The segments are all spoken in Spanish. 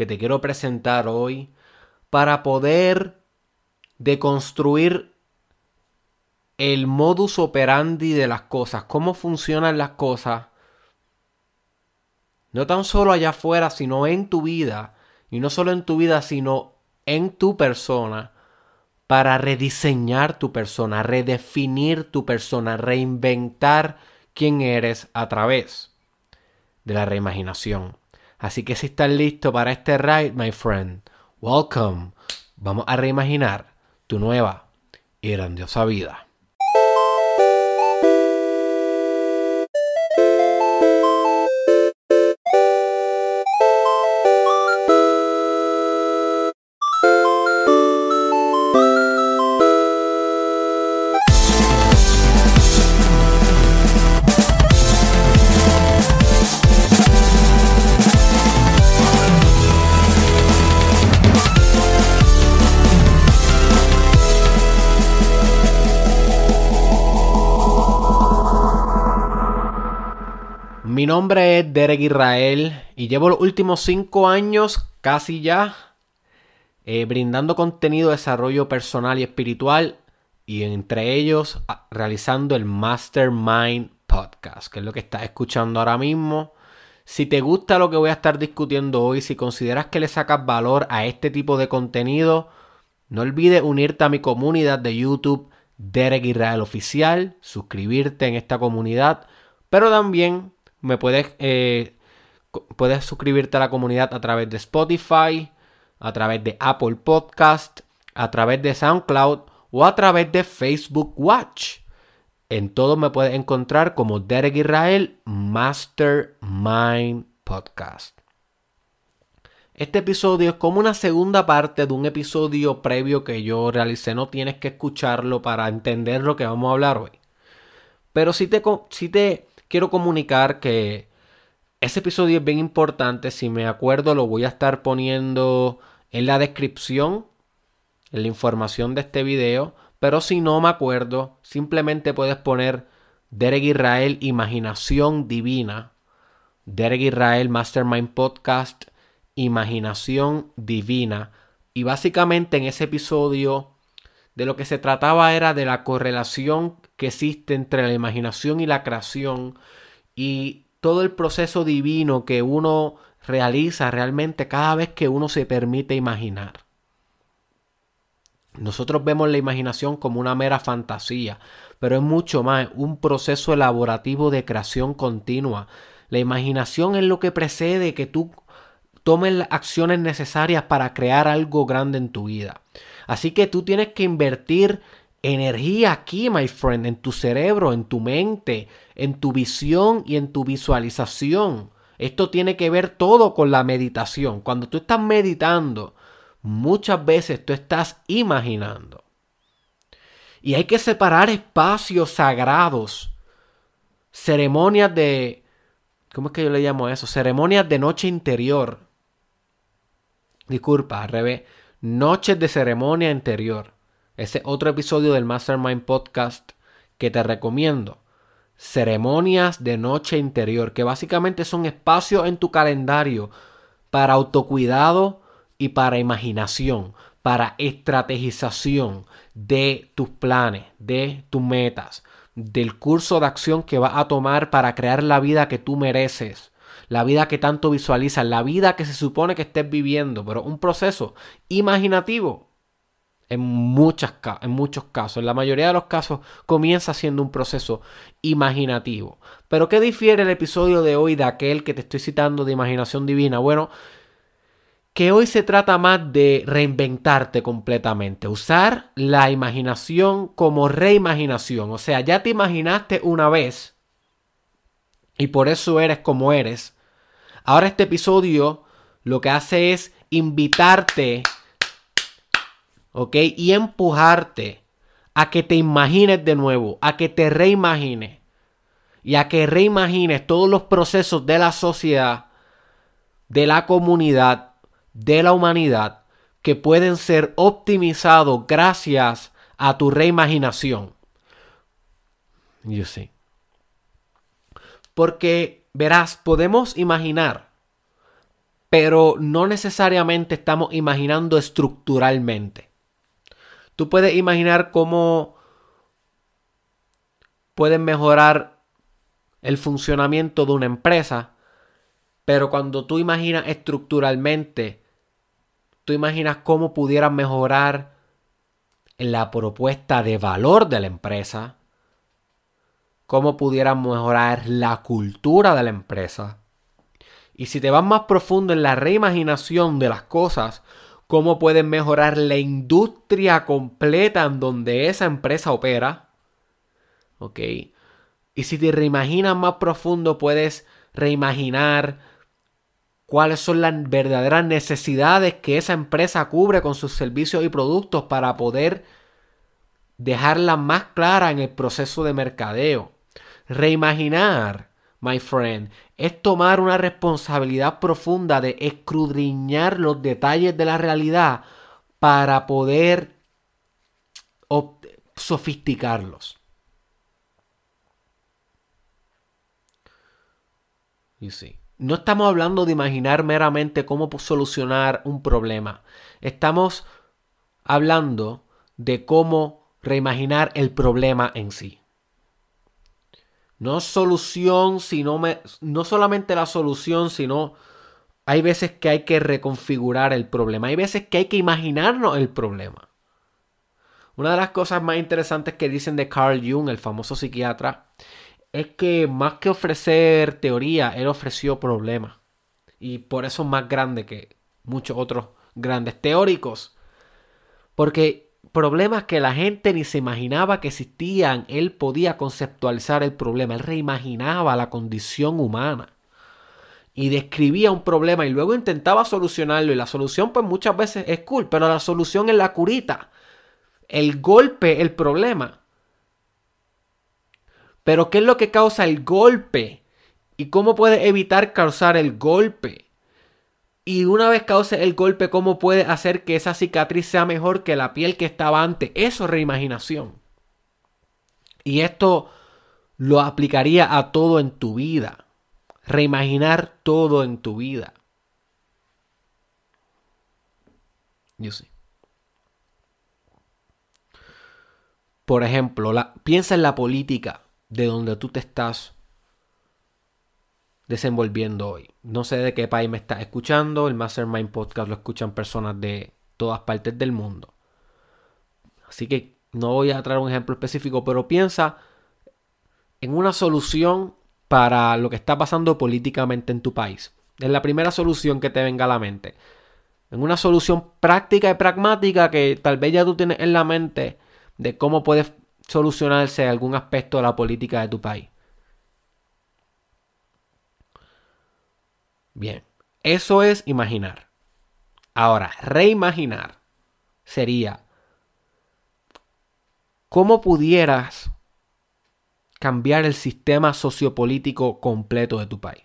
que te quiero presentar hoy para poder deconstruir el modus operandi de las cosas, cómo funcionan las cosas, no tan solo allá afuera, sino en tu vida, y no solo en tu vida, sino en tu persona, para rediseñar tu persona, redefinir tu persona, reinventar quién eres a través de la reimaginación. Así que si estás listo para este ride, my friend, welcome. Vamos a reimaginar tu nueva y grandiosa vida. Mi nombre es Derek Israel y llevo los últimos cinco años, casi ya, eh, brindando contenido de desarrollo personal y espiritual y entre ellos realizando el Mastermind Podcast, que es lo que estás escuchando ahora mismo. Si te gusta lo que voy a estar discutiendo hoy, si consideras que le sacas valor a este tipo de contenido, no olvides unirte a mi comunidad de YouTube Derek Israel Oficial, suscribirte en esta comunidad, pero también me puedes, eh, puedes suscribirte a la comunidad a través de Spotify, a través de Apple Podcast, a través de SoundCloud o a través de Facebook Watch. En todo me puedes encontrar como Derek Israel Mastermind Podcast. Este episodio es como una segunda parte de un episodio previo que yo realicé. No tienes que escucharlo para entender lo que vamos a hablar hoy. Pero si te, si te quiero comunicar que ese episodio es bien importante. Si me acuerdo, lo voy a estar poniendo en la descripción, en la información de este video. Pero si no me acuerdo, simplemente puedes poner Derek Israel Imaginación Divina. Derek Israel Mastermind Podcast Imaginación Divina. Y básicamente en ese episodio de lo que se trataba era de la correlación que existe entre la imaginación y la creación y todo el proceso divino que uno realiza realmente cada vez que uno se permite imaginar. Nosotros vemos la imaginación como una mera fantasía, pero es mucho más, un proceso elaborativo de creación continua. La imaginación es lo que precede que tú tomes las acciones necesarias para crear algo grande en tu vida. Así que tú tienes que invertir energía aquí, my friend, en tu cerebro, en tu mente, en tu visión y en tu visualización. Esto tiene que ver todo con la meditación. Cuando tú estás meditando, muchas veces tú estás imaginando. Y hay que separar espacios sagrados, ceremonias de... ¿Cómo es que yo le llamo eso? Ceremonias de noche interior. Disculpa, al revés. Noches de ceremonia interior ese otro episodio del Mastermind Podcast que te recomiendo. Ceremonias de noche interior, que básicamente son espacios en tu calendario para autocuidado y para imaginación, para estrategización de tus planes, de tus metas, del curso de acción que vas a tomar para crear la vida que tú mereces, la vida que tanto visualizas, la vida que se supone que estés viviendo, pero un proceso imaginativo en, muchas, en muchos casos, en la mayoría de los casos, comienza siendo un proceso imaginativo. Pero ¿qué difiere el episodio de hoy de aquel que te estoy citando de imaginación divina? Bueno, que hoy se trata más de reinventarte completamente, usar la imaginación como reimaginación. O sea, ya te imaginaste una vez y por eso eres como eres. Ahora este episodio lo que hace es invitarte ¿ok? Y empujarte a que te imagines de nuevo, a que te reimagines y a que reimagines todos los procesos de la sociedad, de la comunidad, de la humanidad, que pueden ser optimizados gracias a tu reimaginación. Yo sé. Porque, verás, podemos imaginar pero no necesariamente estamos imaginando estructuralmente. Tú puedes imaginar cómo pueden mejorar el funcionamiento de una empresa, pero cuando tú imaginas estructuralmente, tú imaginas cómo pudieran mejorar la propuesta de valor de la empresa, cómo pudieran mejorar la cultura de la empresa, y si te vas más profundo en la reimaginación de las cosas, cómo pueden mejorar la industria completa en donde esa empresa opera. ¿Ok? Y si te reimaginas más profundo, puedes reimaginar cuáles son las verdaderas necesidades que esa empresa cubre con sus servicios y productos para poder dejarlas más claras en el proceso de mercadeo. Reimaginar my friend, es tomar una responsabilidad profunda de escudriñar los detalles de la realidad para poder sofisticarlos. No estamos hablando de imaginar meramente cómo solucionar un problema. Estamos hablando de cómo reimaginar el problema en sí. No solución, sino me, no solamente la solución, sino hay veces que hay que reconfigurar el problema. Hay veces que hay que imaginarnos el problema. Una de las cosas más interesantes que dicen de Carl Jung, el famoso psiquiatra, es que más que ofrecer teoría, él ofreció problemas. Y por eso es más grande que muchos otros grandes teóricos. Porque problemas que la gente ni se imaginaba que existían, él podía conceptualizar el problema, él reimaginaba la condición humana y describía un problema y luego intentaba solucionarlo y la solución pues muchas veces es cool, pero la solución es la curita, el golpe, el problema. Pero ¿qué es lo que causa el golpe? ¿Y cómo puede evitar causar el golpe? Y una vez cause el golpe, ¿cómo puede hacer que esa cicatriz sea mejor que la piel que estaba antes? Eso es reimaginación. Y esto lo aplicaría a todo en tu vida. Reimaginar todo en tu vida. Yo sí. Por ejemplo, piensa en la política de donde tú te estás desenvolviendo hoy. No sé de qué país me estás escuchando. El Mastermind Podcast lo escuchan personas de todas partes del mundo. Así que no voy a traer un ejemplo específico, pero piensa en una solución para lo que está pasando políticamente en tu país. Es la primera solución que te venga a la mente. En una solución práctica y pragmática que tal vez ya tú tienes en la mente de cómo puedes solucionarse algún aspecto de la política de tu país. Bien, eso es imaginar. Ahora, reimaginar sería cómo pudieras cambiar el sistema sociopolítico completo de tu país.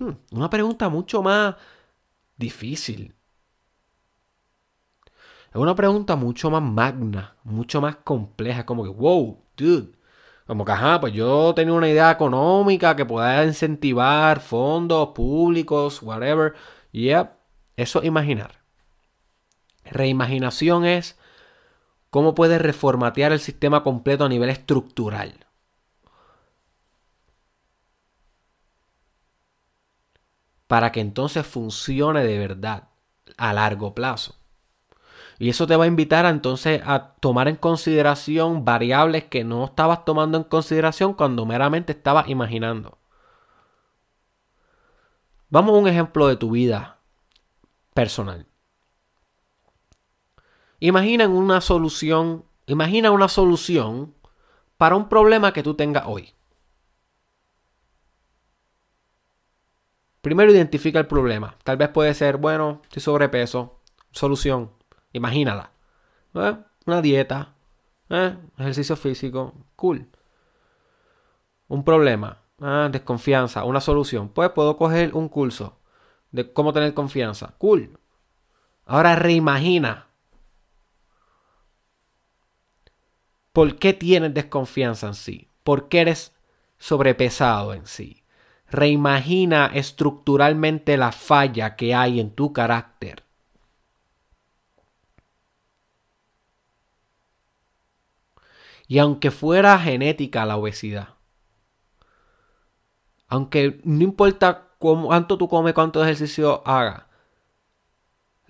Hmm, una pregunta mucho más difícil. Es una pregunta mucho más magna, mucho más compleja, como que, wow, dude, como que, ajá, pues yo tenía una idea económica que pueda incentivar fondos públicos, whatever. Yep, eso es imaginar. Reimaginación es cómo puedes reformatear el sistema completo a nivel estructural. Para que entonces funcione de verdad a largo plazo. Y eso te va a invitar a, entonces a tomar en consideración variables que no estabas tomando en consideración cuando meramente estabas imaginando. Vamos a un ejemplo de tu vida personal. Imagina una solución, imagina una solución para un problema que tú tengas hoy. Primero identifica el problema. Tal vez puede ser, bueno, estoy sobrepeso. Solución. Imagínala. Una dieta. Ejercicio físico. Cool. Un problema. Desconfianza. Una solución. Pues puedo coger un curso de cómo tener confianza. Cool. Ahora reimagina. ¿Por qué tienes desconfianza en sí? ¿Por qué eres sobrepesado en sí. Reimagina estructuralmente la falla que hay en tu carácter. Y aunque fuera genética la obesidad, aunque no importa cuánto tú comes, cuánto ejercicio hagas,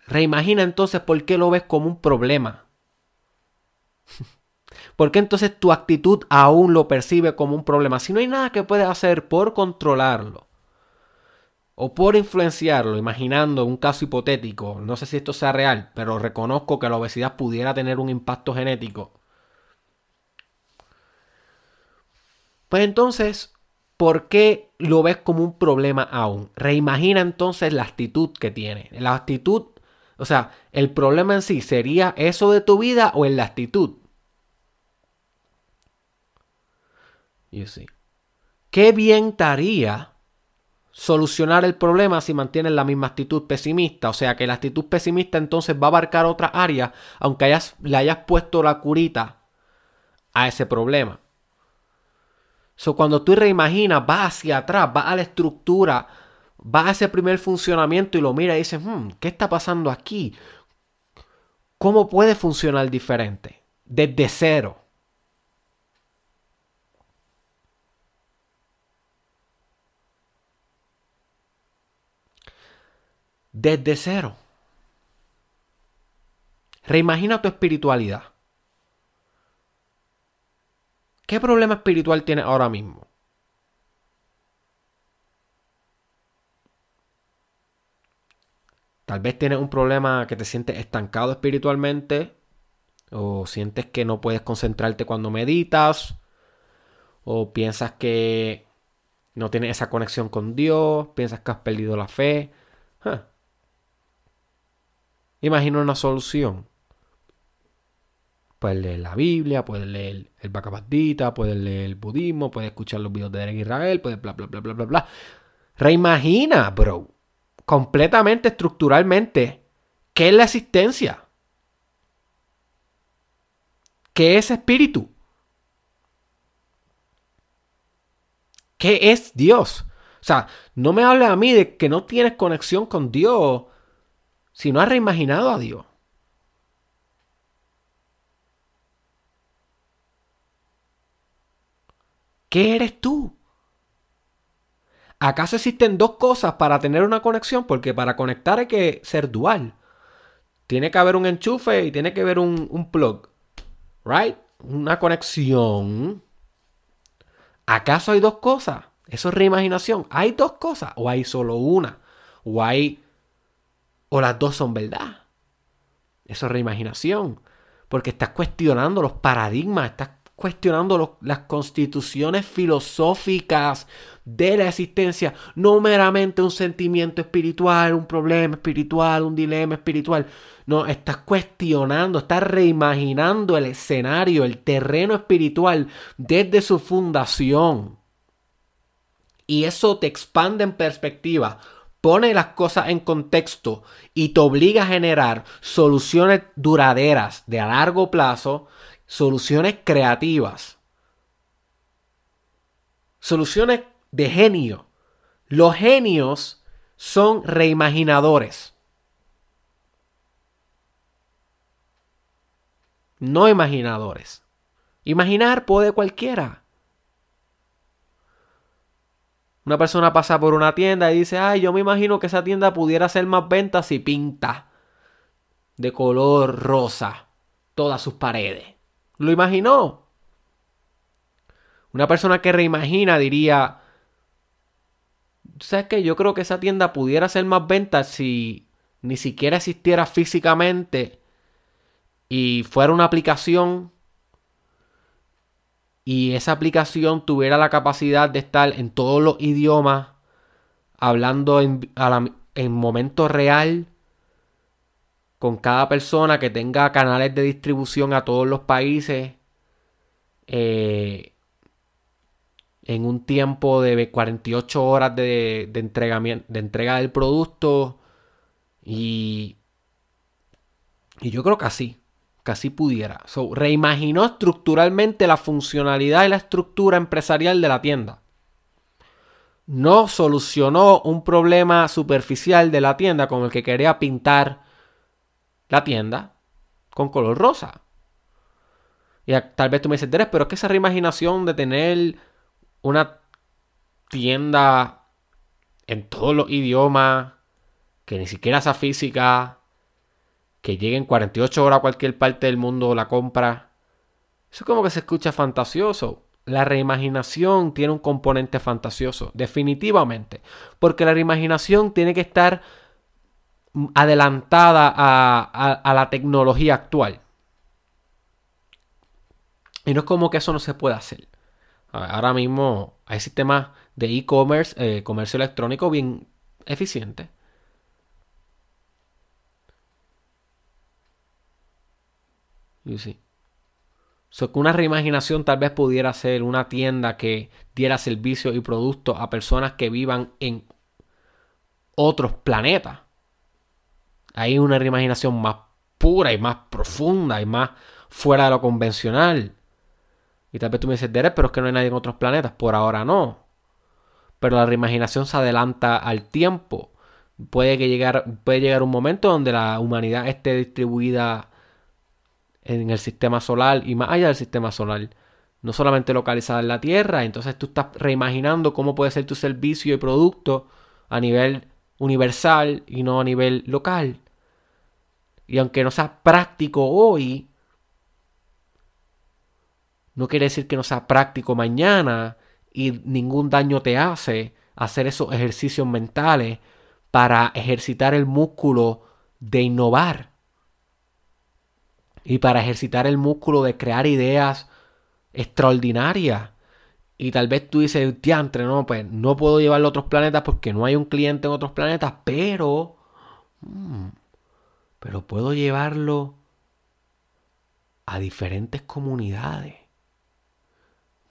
reimagina entonces por qué lo ves como un problema. ¿Por qué entonces tu actitud aún lo percibe como un problema? Si no hay nada que puedas hacer por controlarlo o por influenciarlo, imaginando un caso hipotético, no sé si esto sea real, pero reconozco que la obesidad pudiera tener un impacto genético. Pues entonces, ¿por qué lo ves como un problema aún? Reimagina entonces la actitud que tiene. La actitud, o sea, el problema en sí sería eso de tu vida o en la actitud. You see. Qué bien estaría solucionar el problema si mantienes la misma actitud pesimista. O sea que la actitud pesimista entonces va a abarcar otra área, aunque hayas, le hayas puesto la curita a ese problema. So, cuando tú reimaginas, vas hacia atrás, vas a la estructura, vas a ese primer funcionamiento y lo miras y dices, hmm, ¿qué está pasando aquí? ¿Cómo puede funcionar diferente? Desde cero. Desde cero. Reimagina tu espiritualidad. ¿Qué problema espiritual tienes ahora mismo? Tal vez tienes un problema que te sientes estancado espiritualmente o sientes que no puedes concentrarte cuando meditas o piensas que no tienes esa conexión con Dios, piensas que has perdido la fe. Imagina una solución. Puedes leer la Biblia, puedes leer el Bhagavad puedes leer el budismo, puedes escuchar los videos de Derek Israel, puedes bla, bla, bla, bla, bla, bla. Reimagina, bro, completamente, estructuralmente, qué es la existencia. ¿Qué es espíritu? ¿Qué es Dios? O sea, no me hables a mí de que no tienes conexión con Dios si no has reimaginado a Dios. ¿Qué eres tú? ¿Acaso existen dos cosas para tener una conexión? Porque para conectar hay que ser dual. Tiene que haber un enchufe y tiene que haber un, plug. ¿Right? Una conexión. ¿Acaso hay dos cosas? Eso es reimaginación. ¿Hay dos cosas? ¿O hay solo una? ¿O hay... o las dos son verdad? Eso es reimaginación. Porque estás cuestionando los paradigmas, estás cuestionando las constituciones filosóficas de la existencia, no meramente un sentimiento espiritual, un problema espiritual, un dilema espiritual. No, estás cuestionando, estás reimaginando el escenario, el terreno espiritual desde su fundación. Y eso te expande en perspectiva, pone las cosas en contexto y te obliga a generar soluciones duraderas de a largo plazo soluciones creativas, soluciones de genio. Los genios son reimaginadores. No imaginadores. Imaginar puede cualquiera. Una persona pasa por una tienda y dice, ay, yo me imagino que esa tienda pudiera hacer más ventas si pinta de color rosa todas sus paredes. Lo imaginó. Una persona que reimagina diría, ¿sabes qué? Yo creo que esa tienda pudiera hacer más ventas si ni siquiera existiera físicamente y fuera una aplicación y esa aplicación tuviera la capacidad de estar en todos los idiomas, hablando en, en momento real con cada persona que tenga canales de distribución a todos los países eh, en un tiempo de 48 horas de, de, de entrega del producto y, y yo creo que así, casi pudiera. reimaginó estructuralmente la funcionalidad y la estructura empresarial de la tienda. No solucionó un problema superficial de la tienda con el que quería pintar la tienda con color rosa. Y tal vez tú me dices, pero es que esa reimaginación de tener una tienda en todos los idiomas, que ni siquiera sea física, que llegue en 48 horas a cualquier parte del mundo la compra. Eso como que se escucha fantasioso. La reimaginación tiene un componente fantasioso, definitivamente. Porque la reimaginación tiene que estar adelantada a, la tecnología actual. Y no es como que eso no se pueda hacer. Ahora mismo hay sistemas de e-commerce, eh, comercio electrónico bien eficientes. Y sí. So que una reimaginación tal vez pudiera ser una tienda que diera servicios y productos a personas que vivan en otros planetas. Hay una reimaginación más pura y más profunda y más fuera de lo convencional. Y tal vez tú me dices, Derek, pero es que no hay nadie en otros planetas. Por ahora no. Pero la reimaginación se adelanta al tiempo. Puede, que llegar, puede llegar un momento donde la humanidad esté distribuida en el sistema solar y más allá del sistema solar. No solamente localizada en la Tierra, entonces tú estás reimaginando cómo puede ser tu servicio y producto a nivel universal y no a nivel local. Y aunque no sea práctico hoy, no quiere decir que no sea práctico mañana y ningún daño te hace hacer esos ejercicios mentales para ejercitar el músculo de innovar y para ejercitar el músculo de crear ideas extraordinarias. Y tal vez tú dices, diantre, no, pues no puedo llevarlo a otros planetas porque no hay un cliente en otros planetas, pero... Mm, pero puedo llevarlo a diferentes comunidades.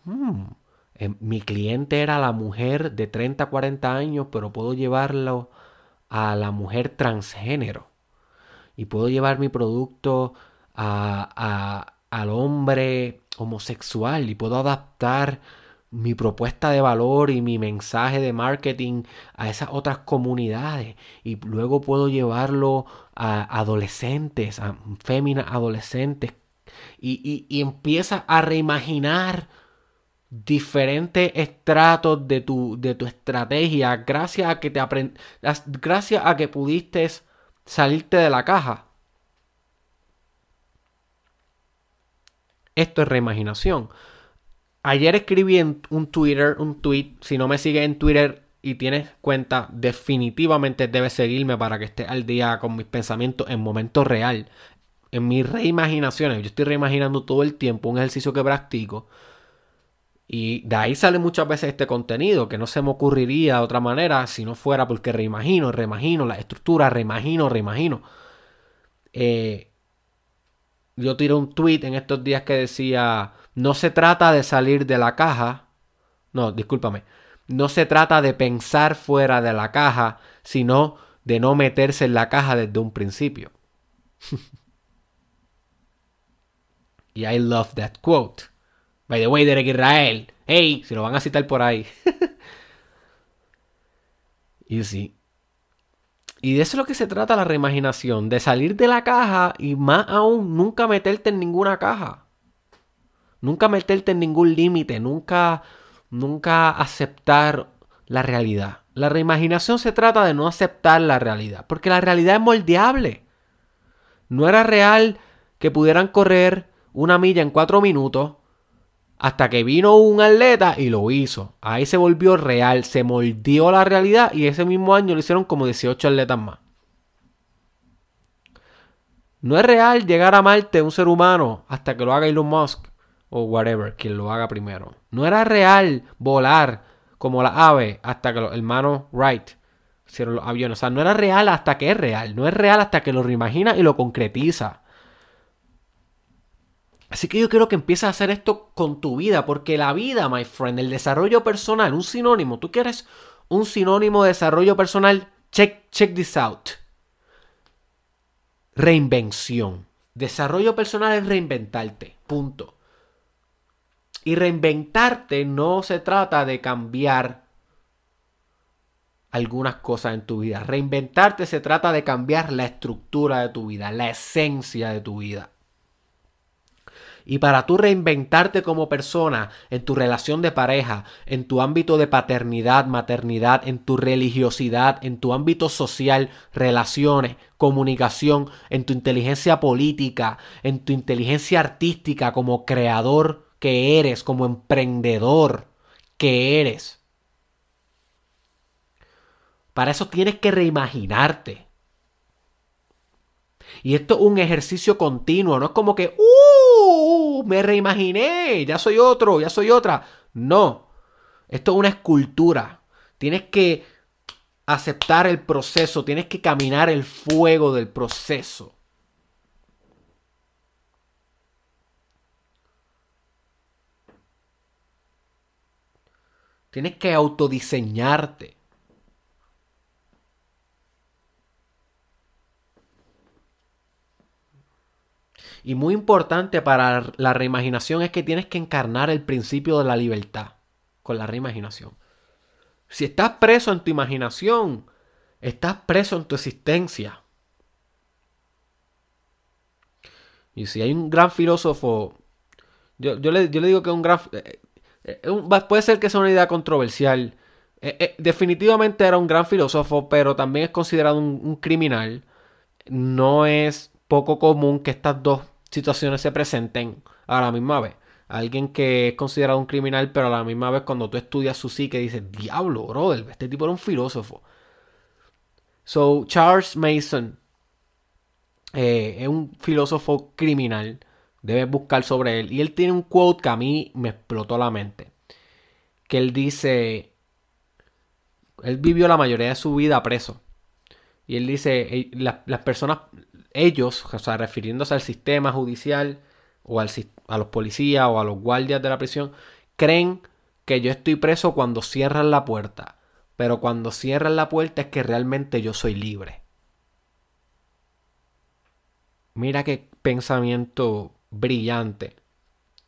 Mm, em, mi cliente era la mujer de 30, 40 años, pero puedo llevarlo a la mujer transgénero. Y puedo llevar mi producto a, al hombre homosexual y puedo adaptar mi propuesta de valor y mi mensaje de marketing a esas otras comunidades y luego puedo llevarlo a adolescentes, a féminas adolescentes y, y, empiezas a reimaginar diferentes estratos de tu, de tu estrategia gracias a que te gracias a que pudiste salirte de la caja Esto es reimaginación. Ayer escribí en un Twitter, un tweet. Si no me sigues en Twitter y tienes cuenta, definitivamente debes seguirme para que estés al día con mis pensamientos en momento real. En mis reimaginaciones. Yo estoy reimaginando todo el tiempo un ejercicio que practico. Y de ahí sale muchas veces este contenido que no se me ocurriría de otra manera si no fuera porque reimagino, reimagino la estructura, reimagino, reimagino. Eh, yo tiré un tweet en estos días que decía, no se trata de salir de la caja, no, discúlpame, no se trata de pensar fuera de la caja, sino de no meterse en la caja desde un principio. y I love that quote. By the way, Derek Israel. Hey, si lo van a citar por ahí. y sí, y de eso es lo que se trata la reimaginación, de salir de la caja y más aún nunca meterte en ninguna caja. Nunca meterte en ningún límite, nunca, nunca aceptar la realidad. La reimaginación se trata de no aceptar la realidad, porque la realidad es moldeable. No era real que pudieran correr una milla en cuatro minutos hasta que vino un atleta y lo hizo. Ahí se volvió real, se moldeó la realidad y ese mismo año lo hicieron como 18 atletas más. No es real llegar a Marte un ser humano hasta que lo haga Elon Musk o whatever, quien lo haga primero. No era real volar como la ave hasta que los hermanos Wright hicieron los aviones. O sea, no era real hasta que es real. No es real hasta que lo reimagina y lo concretiza. Así que yo quiero que empieces a hacer esto con tu vida, porque la vida, my friend, el desarrollo personal, un sinónimo, tú quieres un sinónimo de desarrollo personal, check, check this out. Reinvención. Desarrollo personal es reinventarte, punto. Y reinventarte no se trata de cambiar algunas cosas en tu vida. Reinventarte se trata de cambiar la estructura de tu vida, la esencia de tu vida. Y para tú reinventarte como persona en tu relación de pareja, en tu ámbito de paternidad, maternidad, en tu religiosidad, en tu ámbito social, relaciones, comunicación, en tu inteligencia política, en tu inteligencia artística como creador que eres, como emprendedor que eres. Para eso tienes que reimaginarte. Y esto es un ejercicio continuo, no es como que, ¡uh! Me reimaginé, ya soy otro, ya soy otra. No, esto es una escultura. Tienes que aceptar el proceso, tienes que caminar el fuego del proceso. Tienes que autodiseñarte. Y muy importante para la reimaginación es que tienes que encarnar el principio de la libertad con la reimaginación. Si estás preso en tu imaginación, estás preso en tu existencia. Y si hay un gran filósofo, yo, le, digo que un gran... Eh, eh, puede ser que sea una idea controversial. Eh, definitivamente era un gran filósofo, pero también es considerado un criminal. No es poco común que estas dos situaciones se presenten a la misma vez. Alguien que es considerado un criminal, pero a la misma vez cuando tú estudias su psique dices, diablo, brother, este tipo era un filósofo. So, Charles Mason eh, es un filósofo criminal. Debes buscar sobre él. Y él tiene un quote que a mí me explotó la mente. Que él dice, él vivió la mayoría de su vida preso. Y él dice, las personas, ellos, o sea, refiriéndose al sistema judicial o al, a los policías o a los guardias de la prisión, creen que yo estoy preso cuando cierran la puerta. Pero cuando cierran la puerta es que realmente yo soy libre. Mira qué pensamiento brillante.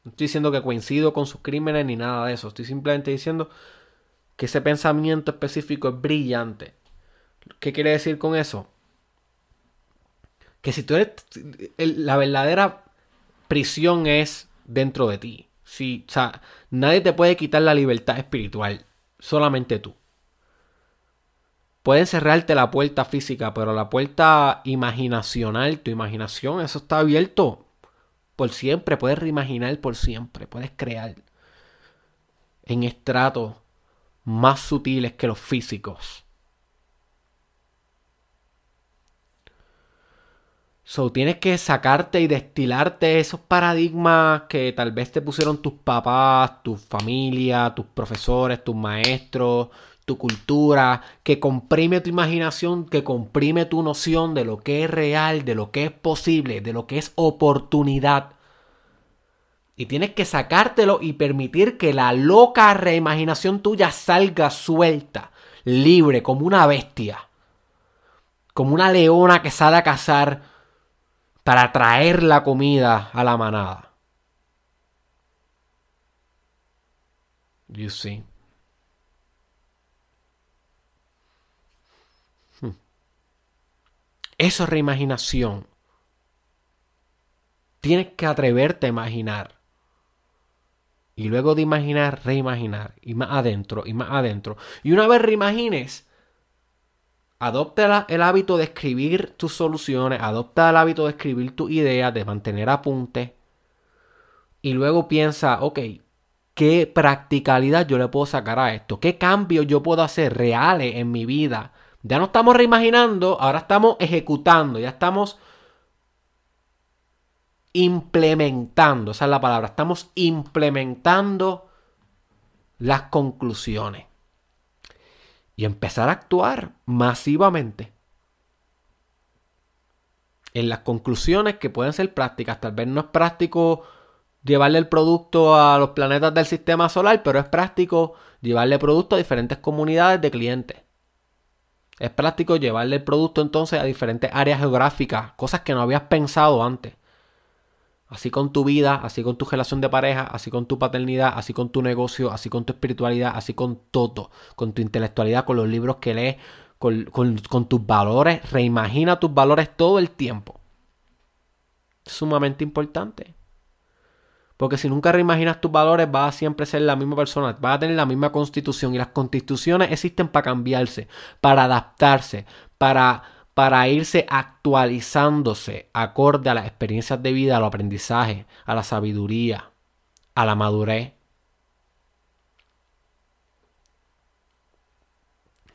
No estoy diciendo que coincido con sus crímenes ni nada de eso. Estoy simplemente diciendo que ese pensamiento específico es brillante. ¿Qué quiere decir con eso? que si tú eres la verdadera prisión es dentro de ti. Si, o sea, nadie te puede quitar la libertad espiritual, solamente tú. Pueden cerrarte la puerta física, pero la puerta imaginacional, tu imaginación, eso está abierto por siempre. Puedes reimaginar por siempre, puedes crear en estratos más sutiles que los físicos. So, tienes que sacarte y destilarte esos paradigmas que tal vez te pusieron tus papás, tu familia, tus profesores, tus maestros, tu cultura, que comprime tu imaginación, que comprime tu noción de lo que es real, de lo que es posible, de lo que es oportunidad. Y tienes que sacártelo y permitir que la loca reimaginación tuya salga suelta, libre, como una bestia. Como una leona que sale a cazar para traer la comida a la manada. You see. Eso es reimaginación. Tienes que atreverte a imaginar. Y luego de imaginar, reimaginar. Y más adentro, y más adentro. Y una vez reimagines, Adopta el hábito de escribir tus soluciones, adopta el hábito de escribir tus ideas, de mantener apuntes. Y luego piensa, ok, ¿qué practicalidad yo le puedo sacar a esto? ¿Qué cambios yo puedo hacer reales en mi vida? Ya no estamos reimaginando, ahora estamos ejecutando, ya estamos implementando, esa es la palabra, estamos implementando las conclusiones y empezar a actuar masivamente en las conclusiones que pueden ser prácticas. Tal vez no es práctico llevarle el producto a los planetas del sistema solar, pero es práctico llevarle producto a diferentes comunidades de clientes. Es práctico llevarle el producto entonces a diferentes áreas geográficas, cosas que no habías pensado antes. Así con tu vida, así con tu relación de pareja, así con tu paternidad, así con tu negocio, así con tu espiritualidad, así con todo, con tu intelectualidad, con los libros que lees, con, con tus valores. Reimagina tus valores todo el tiempo. Sumamente importante. Porque si nunca reimaginas tus valores, vas a siempre ser la misma persona, vas a tener la misma constitución. Y las constituciones existen para cambiarse, para adaptarse, para, para irse actualizándose acorde a las experiencias de vida, al aprendizaje, a la sabiduría, a la madurez.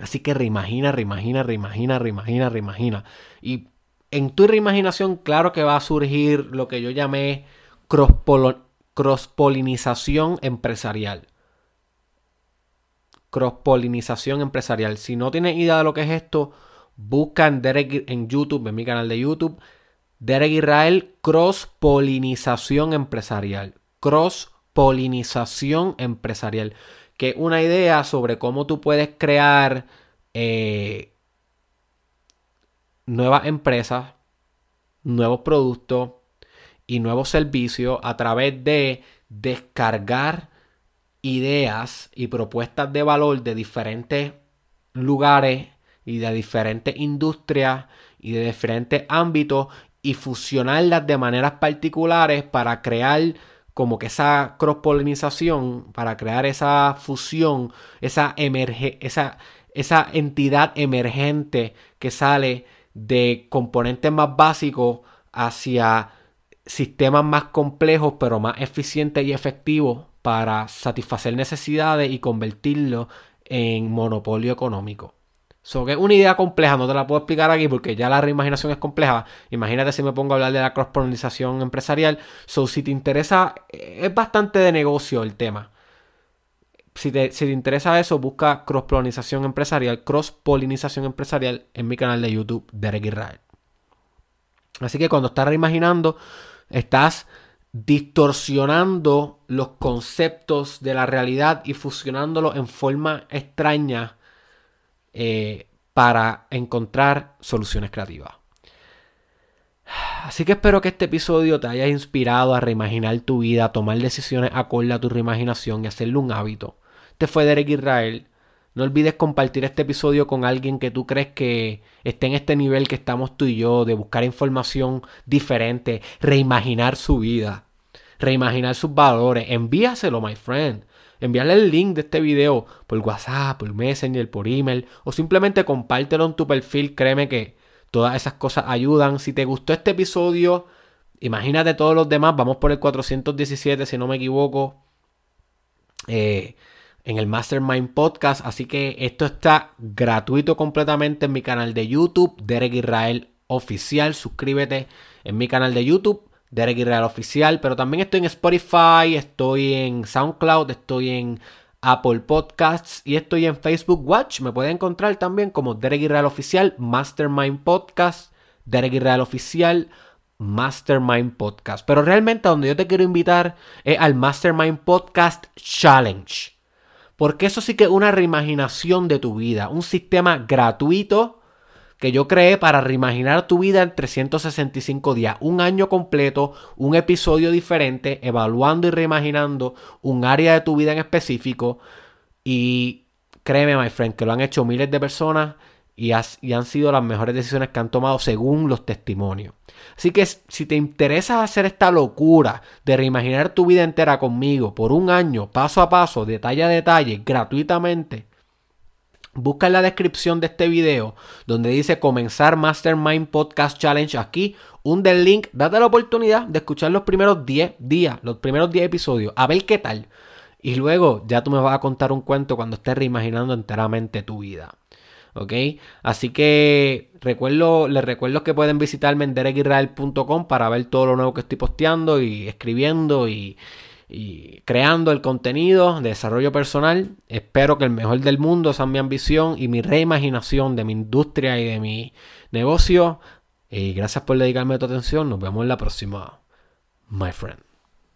Así que reimagina, reimagina, reimagina, reimagina, reimagina. Y en tu reimaginación, claro que va a surgir lo que yo llamé cross cross-polinización empresarial. Cross-polinización empresarial. Si no tienes idea de lo que es esto, busca en, Derek, en YouTube, en mi canal de YouTube, Derek Israel, cross-polinización empresarial. Cross-polinización empresarial. Que es una idea sobre cómo tú puedes crear eh, nuevas empresas, nuevos productos, y nuevos servicios a través de descargar ideas y propuestas de valor de diferentes lugares y de diferentes industrias y de diferentes ámbitos y fusionarlas de maneras particulares para crear como que esa cross-polinización, para crear esa fusión, esa, emerge, esa, esa entidad emergente que sale de componentes más básicos hacia sistemas más complejos pero más eficientes y efectivos para satisfacer necesidades y convertirlo en monopolio económico. So, que es una idea compleja, no te la puedo explicar aquí porque ya la reimaginación es compleja. Imagínate si me pongo a hablar de la cross-polinización empresarial. So, si te interesa, es bastante de negocio el tema. Si te, si te interesa eso, busca cross-polinización empresarial, cross-polinización empresarial en mi canal de YouTube, Derek Israel. Así que cuando estás reimaginando, Estás distorsionando los conceptos de la realidad y fusionándolos en forma extraña eh, para encontrar soluciones creativas. Así que espero que este episodio te haya inspirado a reimaginar tu vida, a tomar decisiones acorde a tu reimaginación y hacerlo un hábito. Este fue Derek Israel. No olvides compartir este episodio con alguien que tú crees que esté en este nivel que estamos tú y yo, de buscar información diferente, reimaginar su vida, reimaginar sus valores. Envíaselo, my friend. Envíale el link de este video por WhatsApp, por Messenger, por email o simplemente compártelo en tu perfil. Créeme que todas esas cosas ayudan. Si te gustó este episodio, imagínate todos los demás. Vamos por el 417, si no me equivoco. Eh, en el Mastermind Podcast. Así que esto está gratuito completamente en mi canal de YouTube, Derek Israel Oficial. Suscríbete en mi canal de YouTube, Derek Israel Oficial. Pero también estoy en Spotify, estoy en SoundCloud, estoy en Apple Podcasts y estoy en Facebook Watch. Me pueden encontrar también como Derek Israel Oficial, Mastermind Podcast, Derek Israel Oficial. Mastermind Podcast. Pero realmente a donde yo te quiero invitar es al Mastermind Podcast Challenge. Porque eso sí que es una reimaginación de tu vida. Un sistema gratuito que yo creé para reimaginar tu vida en 365 días. Un año completo, un episodio diferente, evaluando y reimaginando un área de tu vida en específico. Y créeme, my friend, que lo han hecho miles de personas y, han sido las mejores decisiones que han tomado según los testimonios. Así que si te interesa hacer esta locura de reimaginar tu vida entera conmigo por un año, paso a paso, detalle a detalle, gratuitamente, busca en la descripción de este video donde dice comenzar Mastermind Podcast Challenge aquí, un del link, date la oportunidad de escuchar los primeros 10 días, los primeros 10 episodios, a ver qué tal. Y luego ya tú me vas a contar un cuento cuando estés reimaginando enteramente tu vida. ¿Ok? Así que recuerdo, les recuerdo que pueden visitarme en para ver todo lo nuevo que estoy posteando y escribiendo y, y creando el contenido de desarrollo personal. Espero que el mejor del mundo sea mi ambición y mi reimaginación de mi industria y de mi negocio. Y gracias por dedicarme tu atención. Nos vemos en la próxima, my friend.